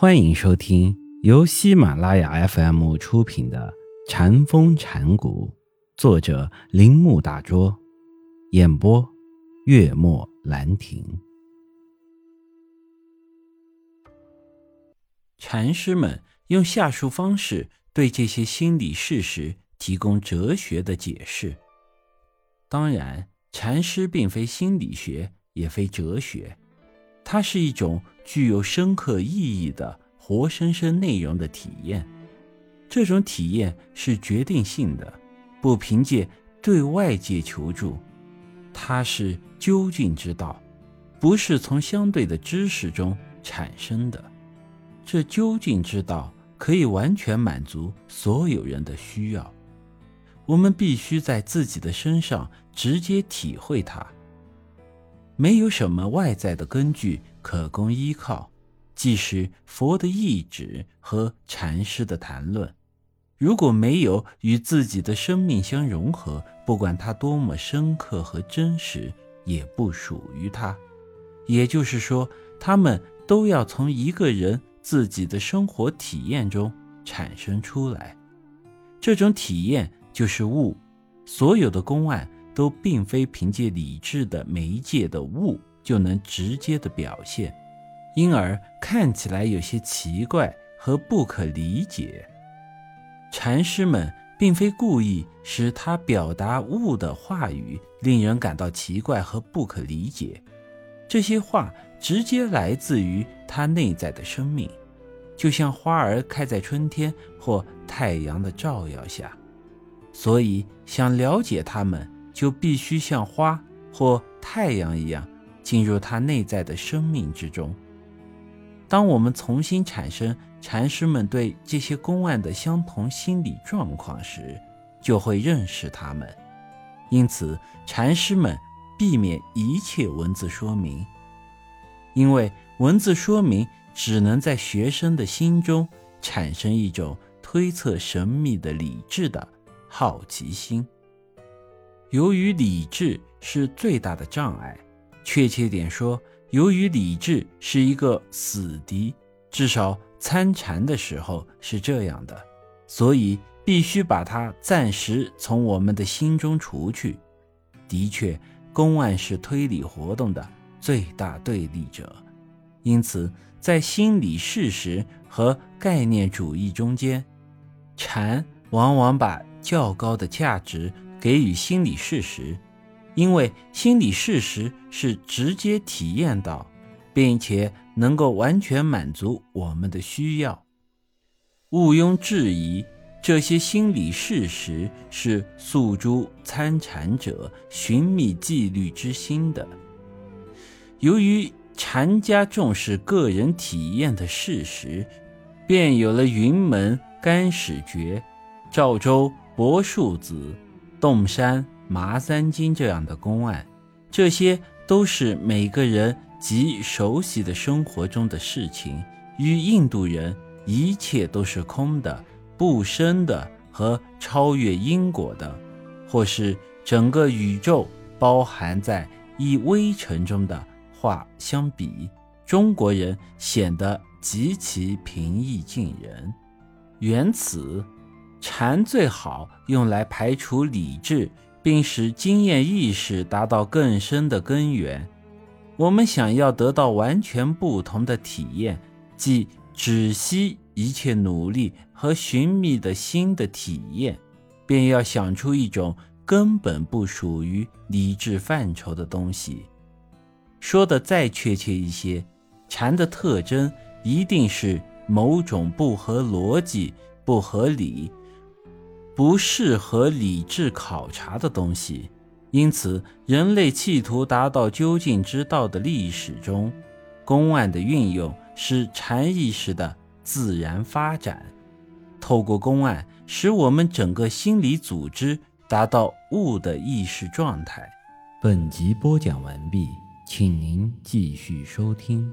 欢迎收听由喜马拉雅 FM 出品的《禅风禅谷，作者铃木大拙，演播月末兰亭。禅师们用下述方式对这些心理事实提供哲学的解释。当然，禅师并非心理学，也非哲学。它是一种具有深刻意义的活生生内容的体验，这种体验是决定性的，不凭借对外界求助，它是究竟之道，不是从相对的知识中产生的。这究竟之道可以完全满足所有人的需要，我们必须在自己的身上直接体会它。没有什么外在的根据可供依靠，即使佛的意志和禅师的谈论，如果没有与自己的生命相融合，不管它多么深刻和真实，也不属于他。也就是说，他们都要从一个人自己的生活体验中产生出来。这种体验就是悟。所有的公案。都并非凭借理智的媒介的物就能直接的表现，因而看起来有些奇怪和不可理解。禅师们并非故意使他表达物的话语令人感到奇怪和不可理解，这些话直接来自于他内在的生命，就像花儿开在春天或太阳的照耀下，所以想了解他们。就必须像花或太阳一样进入它内在的生命之中。当我们重新产生禅师们对这些公案的相同心理状况时，就会认识他们。因此，禅师们避免一切文字说明，因为文字说明只能在学生的心中产生一种推测神秘的理智的好奇心。由于理智是最大的障碍，确切点说，由于理智是一个死敌，至少参禅的时候是这样的，所以必须把它暂时从我们的心中除去。的确，公案是推理活动的最大对立者，因此在心理事实和概念主义中间，禅往往把较高的价值。给予心理事实，因为心理事实是直接体验到，并且能够完全满足我们的需要。毋庸置疑，这些心理事实是诉诸参禅者寻觅纪律之心的。由于禅家重视个人体验的事实，便有了云门甘始觉、赵州柏树子。洞山麻三经这样的公案，这些都是每个人极熟悉的生活中的事情。与印度人，一切都是空的、不生的和超越因果的，或是整个宇宙包含在一微尘中的话相比，中国人显得极其平易近人。缘此。禅最好用来排除理智，并使经验意识达到更深的根源。我们想要得到完全不同的体验，即止息一切努力和寻觅的新的体验，便要想出一种根本不属于理智范畴的东西。说的再确切一些，禅的特征一定是某种不合逻辑、不合理。不适合理智考察的东西，因此人类企图达到究竟之道的历史中，公案的运用是禅意识的自然发展。透过公案，使我们整个心理组织达到悟的意识状态。本集播讲完毕，请您继续收听。